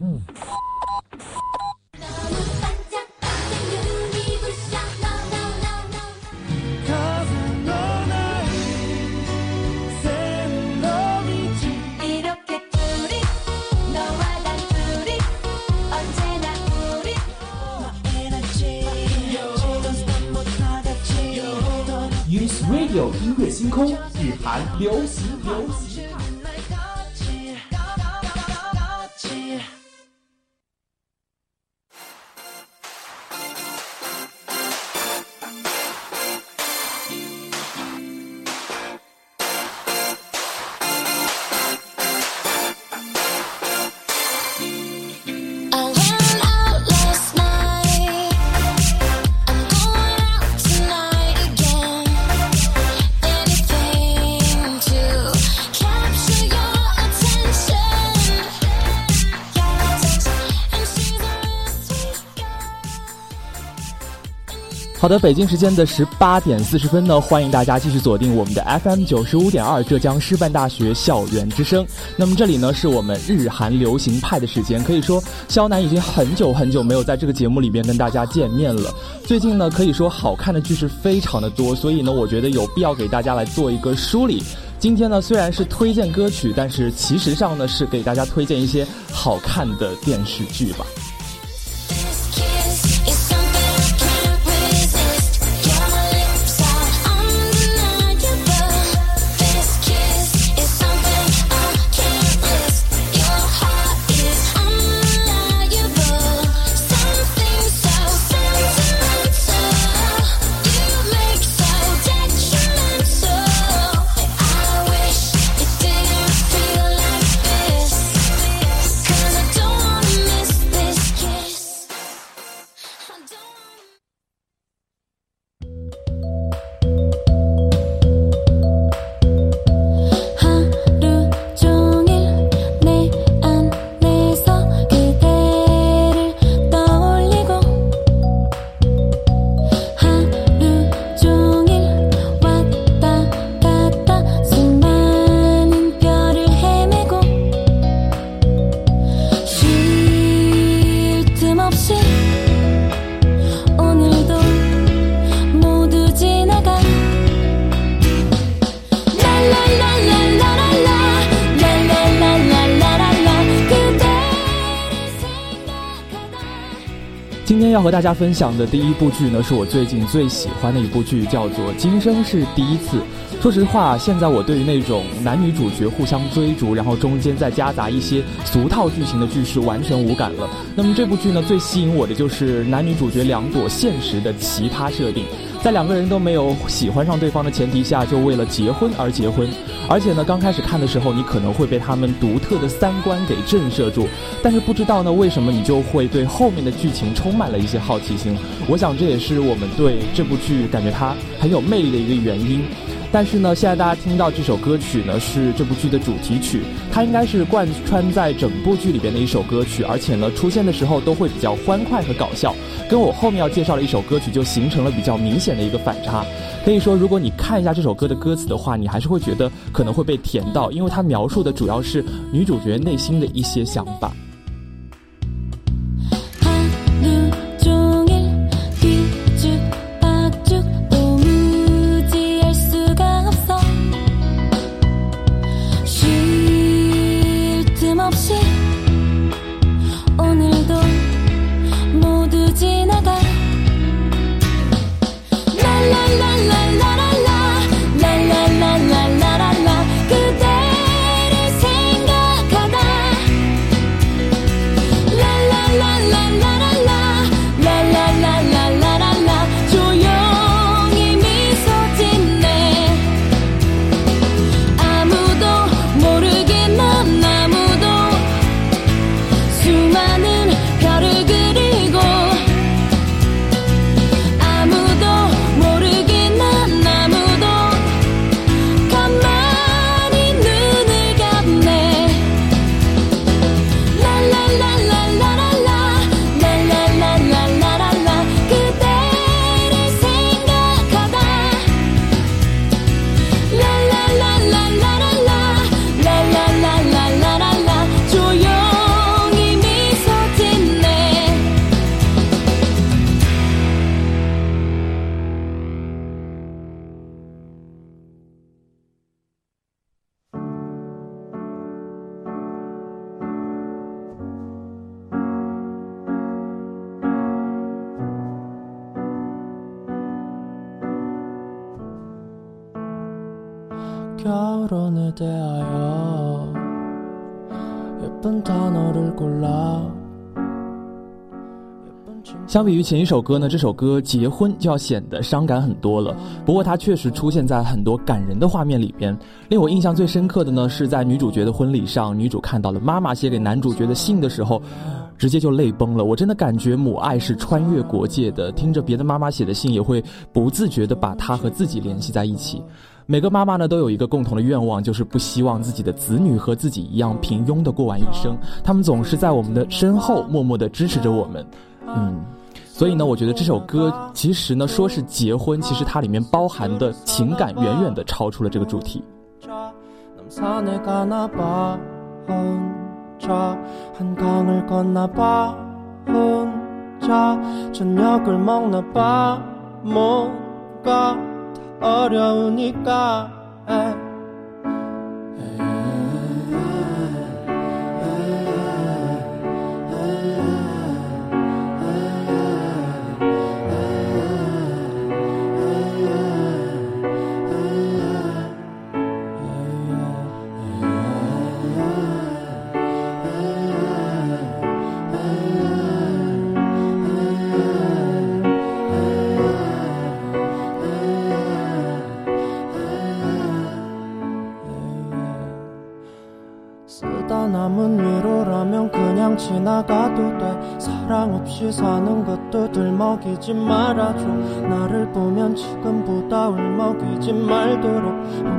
Use Radio 音乐星空，日韩流行流行。好的，北京时间的十八点四十分呢，欢迎大家继续锁定我们的 FM 九十五点二浙江师范大学校园之声。那么这里呢，是我们日韩流行派的时间。可以说，肖楠已经很久很久没有在这个节目里边跟大家见面了。最近呢，可以说好看的剧是非常的多，所以呢，我觉得有必要给大家来做一个梳理。今天呢，虽然是推荐歌曲，但是其实上呢，是给大家推荐一些好看的电视剧吧。要和大家分享的第一部剧呢，是我最近最喜欢的一部剧，叫做《今生是第一次》。说实话，现在我对于那种男女主角互相追逐，然后中间再夹杂一些俗套剧情的剧是完全无感了。那么这部剧呢，最吸引我的就是男女主角两朵现实的奇葩设定。在两个人都没有喜欢上对方的前提下，就为了结婚而结婚。而且呢，刚开始看的时候，你可能会被他们独特的三观给震慑住，但是不知道呢，为什么你就会对后面的剧情充满了一些好奇心。我想这也是我们对这部剧感觉它很有魅力的一个原因。但是呢，现在大家听到这首歌曲呢，是这部剧的主题曲，它应该是贯穿在整部剧里边的一首歌曲，而且呢，出现的时候都会比较欢快和搞笑，跟我后面要介绍的一首歌曲就形成了比较明显的一个反差。可以说，如果你看一下这首歌的歌词的话，你还是会觉得可能会被甜到，因为它描述的主要是女主角内心的一些想法。相比于前一首歌呢，这首歌《结婚》就要显得伤感很多了。不过它确实出现在很多感人的画面里边。令我印象最深刻的呢，是在女主角的婚礼上，女主看到了妈妈写给男主角的信的时候，直接就泪崩了。我真的感觉母爱是穿越国界的，听着别的妈妈写的信，也会不自觉地把她和自己联系在一起。每个妈妈呢都有一个共同的愿望，就是不希望自己的子女和自己一样平庸的过完一生。他们总是在我们的身后默默的支持着我们。嗯，所以呢，我觉得这首歌其实呢说是结婚，其实它里面包含的情感远远的超出了这个主题。 어려우니까 지나가도 돼. 사랑 없이 사는 것도 들먹이지 말아줘. 나를 보면 지금보다 울먹이지 말도록.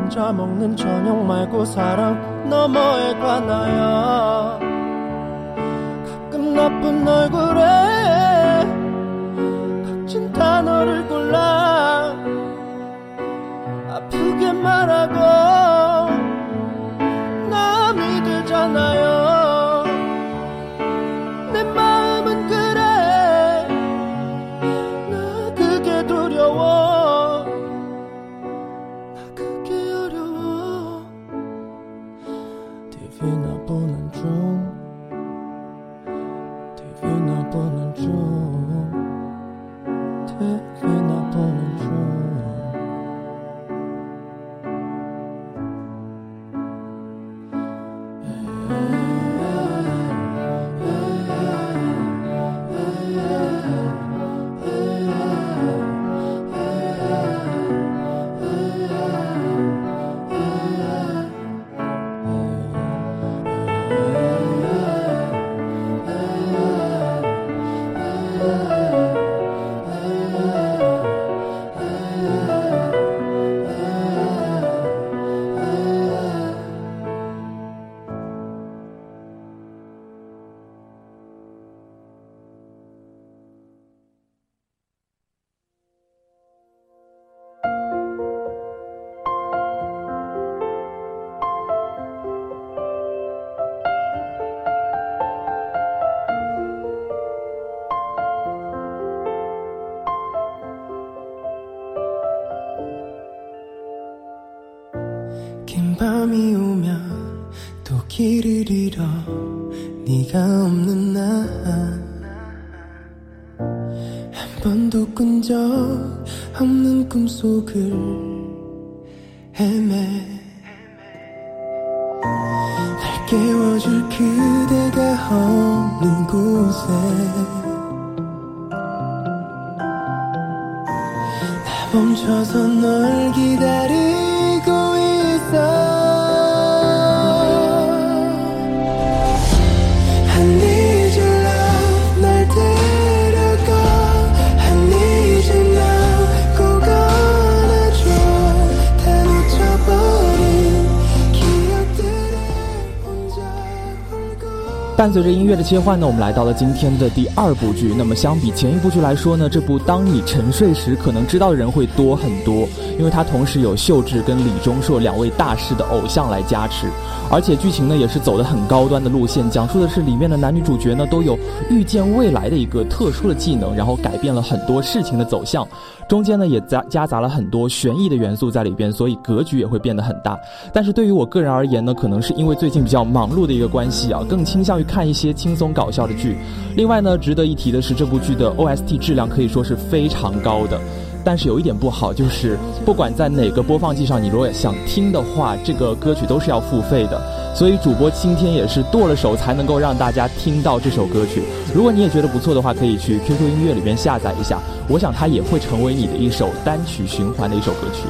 혼자 먹는 저녁 말고 사랑 너머에 가나요 가끔 나쁜 얼굴에 각진 단어를 골라 아프게 말하고 我们做。 없는 꿈속을 伴随着音乐的切换呢，我们来到了今天的第二部剧。那么相比前一部剧来说呢，这部《当你沉睡时》可能知道的人会多很多，因为它同时有秀智跟李钟硕两位大师的偶像来加持，而且剧情呢也是走的很高端的路线，讲述的是里面的男女主角呢都有预见未来的一个特殊的技能，然后改变了很多事情的走向。中间呢也夹夹杂了很多悬疑的元素在里边，所以格局也会变得很大。但是对于我个人而言呢，可能是因为最近比较忙碌的一个关系啊，更倾向于看一些轻松搞笑的剧。另外呢，值得一提的是，这部剧的 OST 质量可以说是非常高的。但是有一点不好，就是不管在哪个播放器上，你如果想听的话，这个歌曲都是要付费的。所以主播今天也是剁了手才能够让大家听到这首歌曲。如果你也觉得不错的话，可以去 QQ 音乐里面下载一下，我想它也会成为你的一首单曲循环的一首歌曲。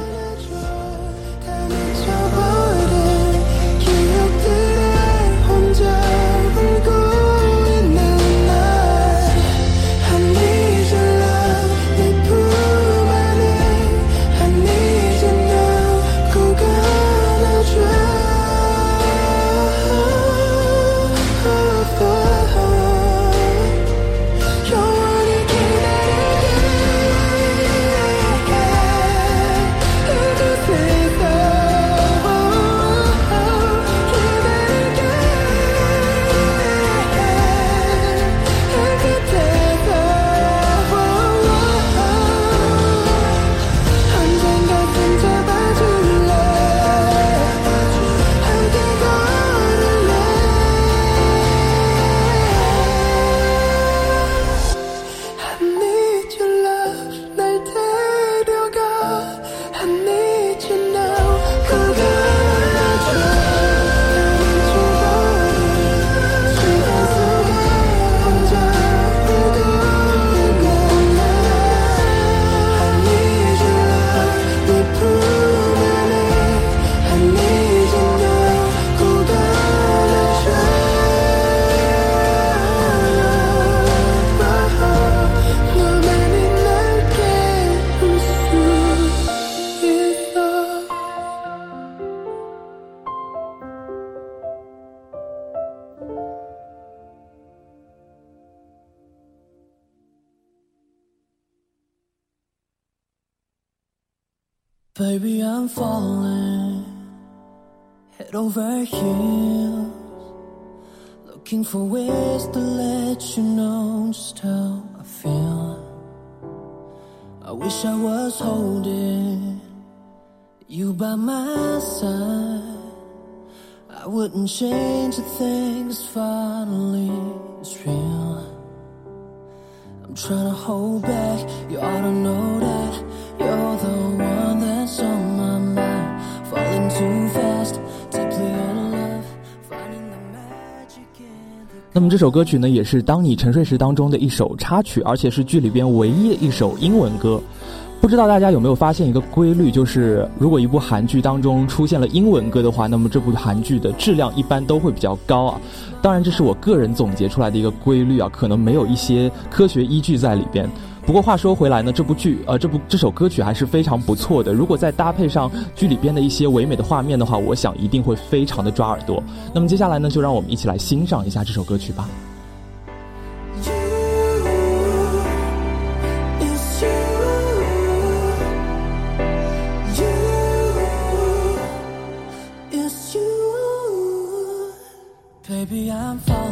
Baby, I'm falling head over heels, looking for ways to let you know just how I feel. I wish I was holding you by my side. I wouldn't change a thing finally it's real. I'm trying to hold back. You ought to know that you're the one that's 那么这首歌曲呢，也是《当你沉睡时》当中的一首插曲，而且是剧里边唯一的一首英文歌。不知道大家有没有发现一个规律，就是如果一部韩剧当中出现了英文歌的话，那么这部韩剧的质量一般都会比较高啊。当然，这是我个人总结出来的一个规律啊，可能没有一些科学依据在里边。不过话说回来呢，这部剧呃，这部这首歌曲还是非常不错的。如果再搭配上剧里边的一些唯美的画面的话，我想一定会非常的抓耳朵。那么接下来呢，就让我们一起来欣赏一下这首歌曲吧。Baby, I'm fall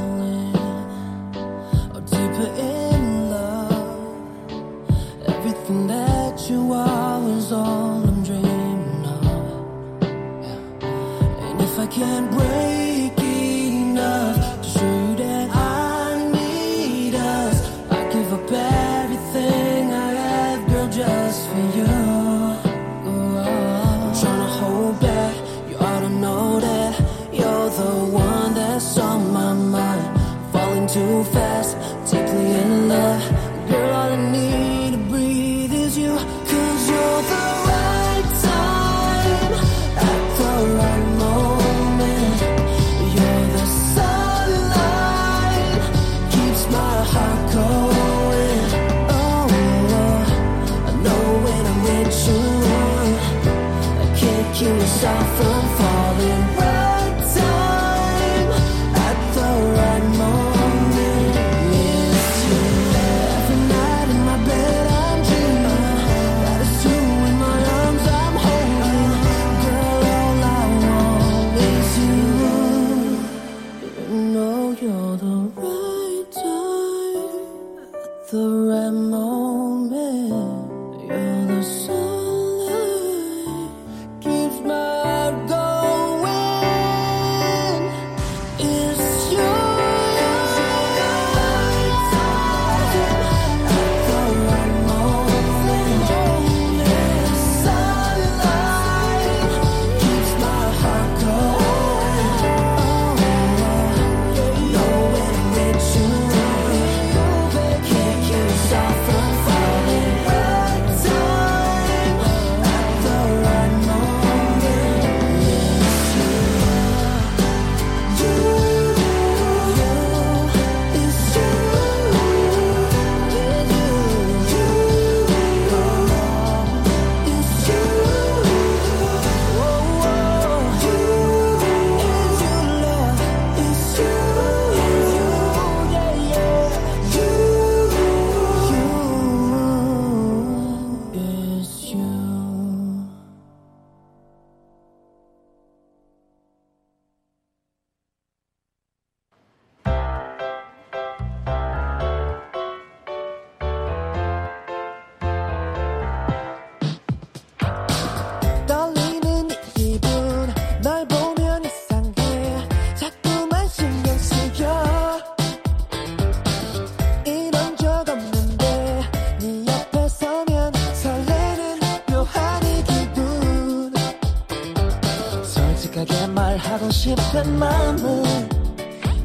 하고 싶은 마음은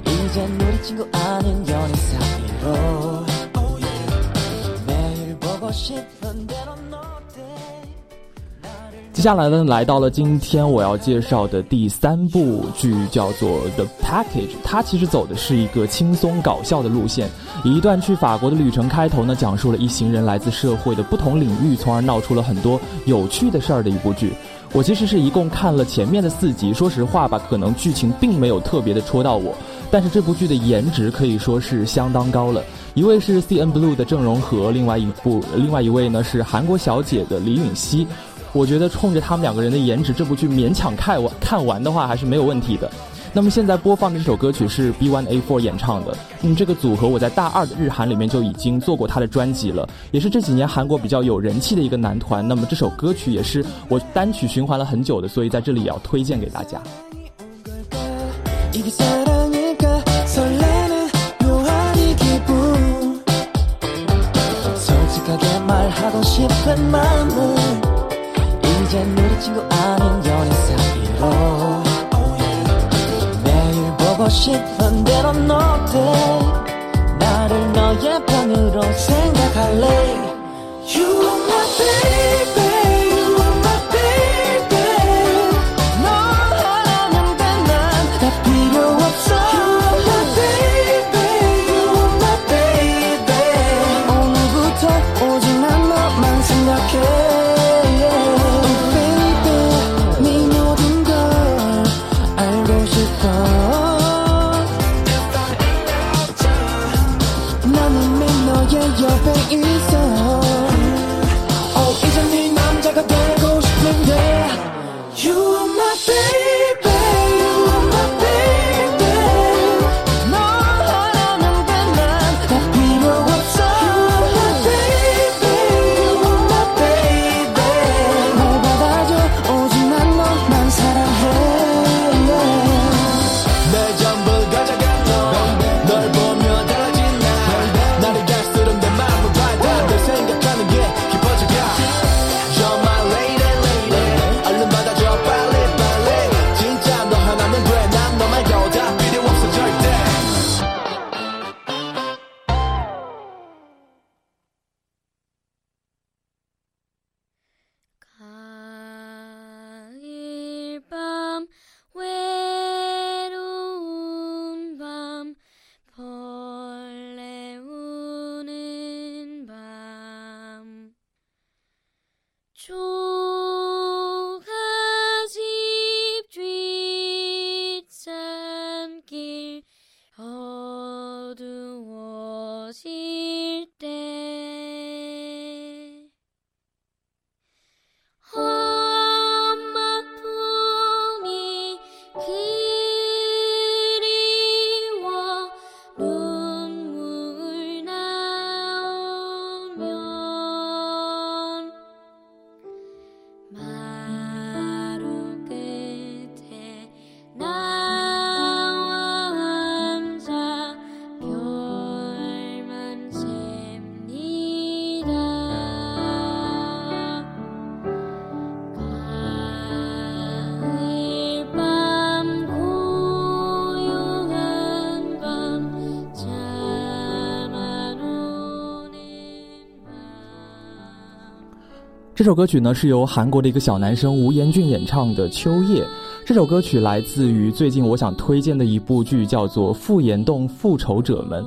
이젠 우리 친구 아닌 연인 사이로. 매일 보고 싶은 대로 接下来呢，来到了今天我要介绍的第三部剧，叫做《The Package》。它其实走的是一个轻松搞笑的路线，以一段去法国的旅程开头呢，讲述了一行人来自社会的不同领域，从而闹出了很多有趣的事儿的一部剧。我其实是一共看了前面的四集，说实话吧，可能剧情并没有特别的戳到我，但是这部剧的颜值可以说是相当高了。一位是 C N Blue 的郑容和，另外一部，另外一位呢是韩国小姐的李允熙。我觉得冲着他们两个人的颜值，这部剧勉强看完看完的话还是没有问题的。那么现在播放的这首歌曲是 B1A4 演唱的，嗯，这个组合我在大二的日韩里面就已经做过他的专辑了，也是这几年韩国比较有人气的一个男团。那么这首歌曲也是我单曲循环了很久的，所以在这里也要推荐给大家。 이제 우리 친구 아닌 연애 사이로 매일 보고 싶은 대로 너대 나를 너의 편으로 생각할래. You are my baby. 这首歌曲呢是由韩国的一个小男生吴彦俊演唱的《秋夜》。这首歌曲来自于最近我想推荐的一部剧，叫做《复岩洞复仇者们》。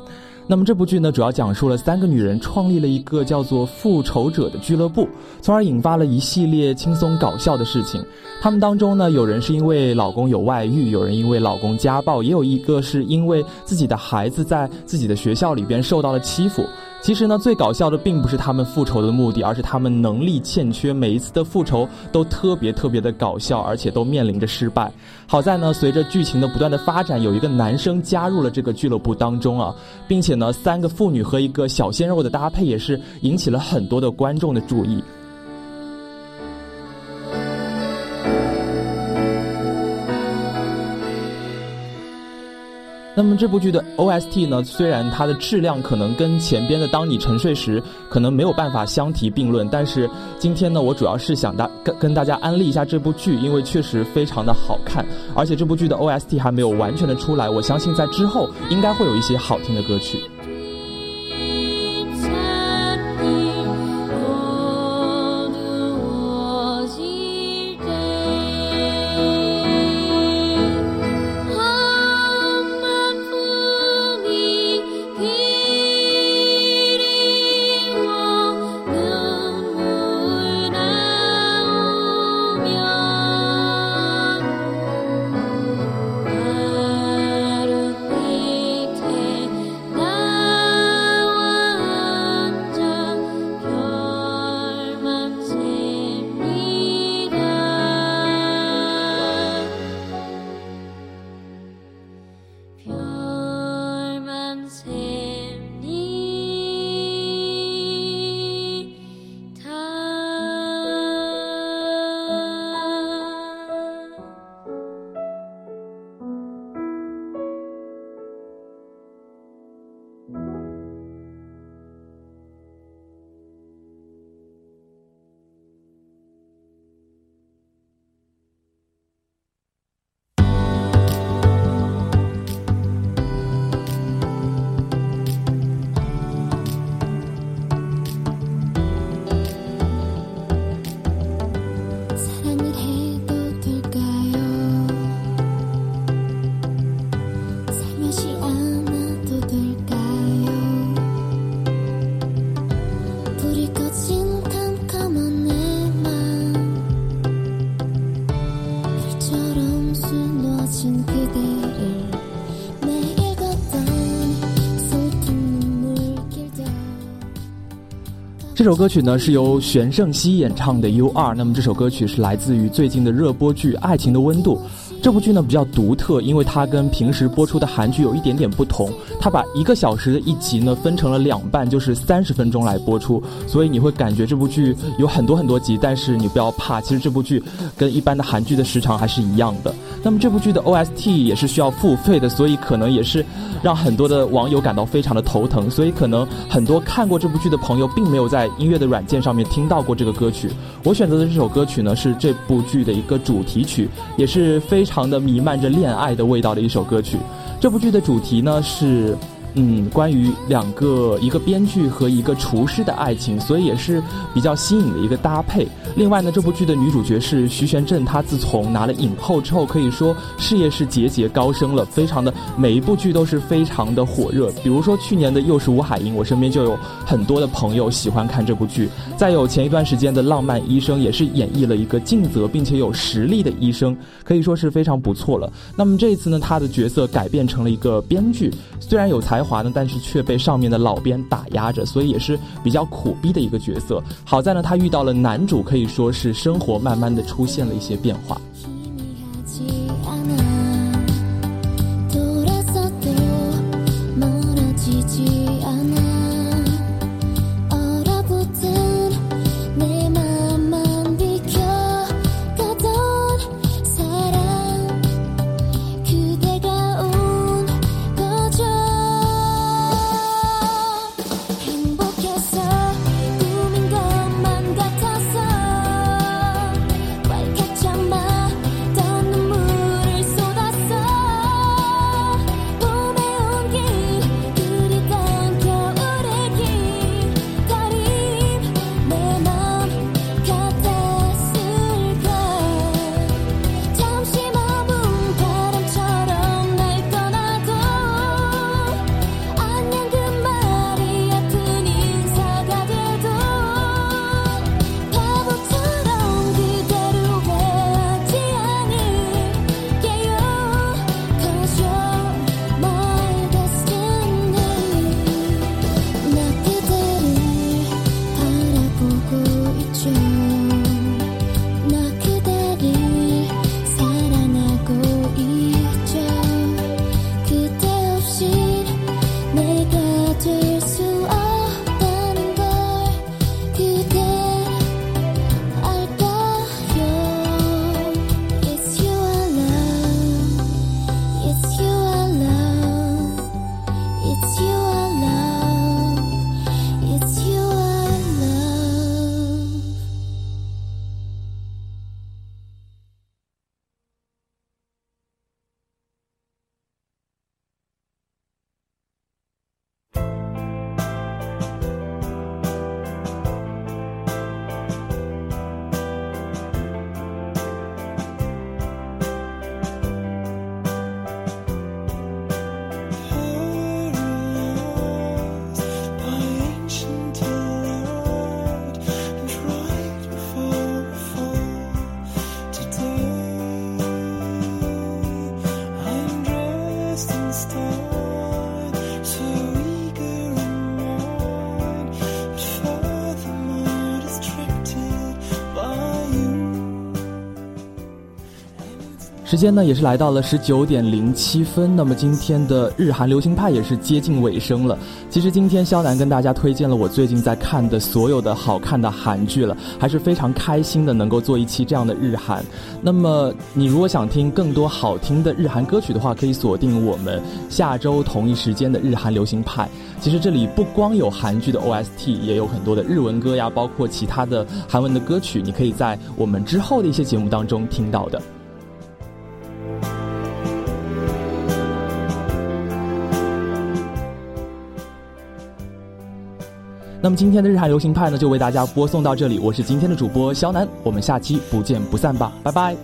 那么这部剧呢，主要讲述了三个女人创立了一个叫做复仇者的俱乐部，从而引发了一系列轻松搞笑的事情。她们当中呢，有人是因为老公有外遇，有人因为老公家暴，也有一个是因为自己的孩子在自己的学校里边受到了欺负。其实呢，最搞笑的并不是他们复仇的目的，而是他们能力欠缺，每一次的复仇都特别特别的搞笑，而且都面临着失败。好在呢，随着剧情的不断的发展，有一个男生加入了这个俱乐部当中啊，并且呢，三个妇女和一个小鲜肉的搭配也是引起了很多的观众的注意。那么这部剧的 OST 呢，虽然它的质量可能跟前边的《当你沉睡时》可能没有办法相提并论，但是今天呢，我主要是想大跟跟大家安利一下这部剧，因为确实非常的好看，而且这部剧的 OST 还没有完全的出来，我相信在之后应该会有一些好听的歌曲。这首歌曲呢是由玄盛熙演唱的《U 二》，那么这首歌曲是来自于最近的热播剧《爱情的温度》。这部剧呢比较独特，因为它跟平时播出的韩剧有一点点不同，它把一个小时的一集呢分成了两半，就是三十分钟来播出，所以你会感觉这部剧有很多很多集，但是你不要怕，其实这部剧跟一般的韩剧的时长还是一样的。那么这部剧的 OST 也是需要付费的，所以可能也是让很多的网友感到非常的头疼，所以可能很多看过这部剧的朋友并没有在音乐的软件上面听到过这个歌曲。我选择的这首歌曲呢是这部剧的一个主题曲，也是非常的弥漫着恋爱的味道的一首歌曲。这部剧的主题呢是。嗯，关于两个一个编剧和一个厨师的爱情，所以也是比较新颖的一个搭配。另外呢，这部剧的女主角是徐玄振，她自从拿了影后之后，可以说事业是节节高升了，非常的每一部剧都是非常的火热。比如说去年的《又是吴海英》，我身边就有很多的朋友喜欢看这部剧。再有前一段时间的《浪漫医生》，也是演绎了一个尽责并且有实力的医生，可以说是非常不错了。那么这一次呢，他的角色改变成了一个编剧，虽然有才华呢，但是却被上面的老编打压着，所以也是比较苦逼的一个角色。好在呢，他遇到了男主，可以说是生活慢慢的出现了一些变化。时间呢也是来到了十九点零七分，那么今天的日韩流行派也是接近尾声了。其实今天肖楠跟大家推荐了我最近在看的所有的好看的韩剧了，还是非常开心的能够做一期这样的日韩。那么你如果想听更多好听的日韩歌曲的话，可以锁定我们下周同一时间的日韩流行派。其实这里不光有韩剧的 OST，也有很多的日文歌呀，包括其他的韩文的歌曲，你可以在我们之后的一些节目当中听到的。那么今天的日韩流行派呢，就为大家播送到这里。我是今天的主播肖楠，我们下期不见不散吧，拜拜。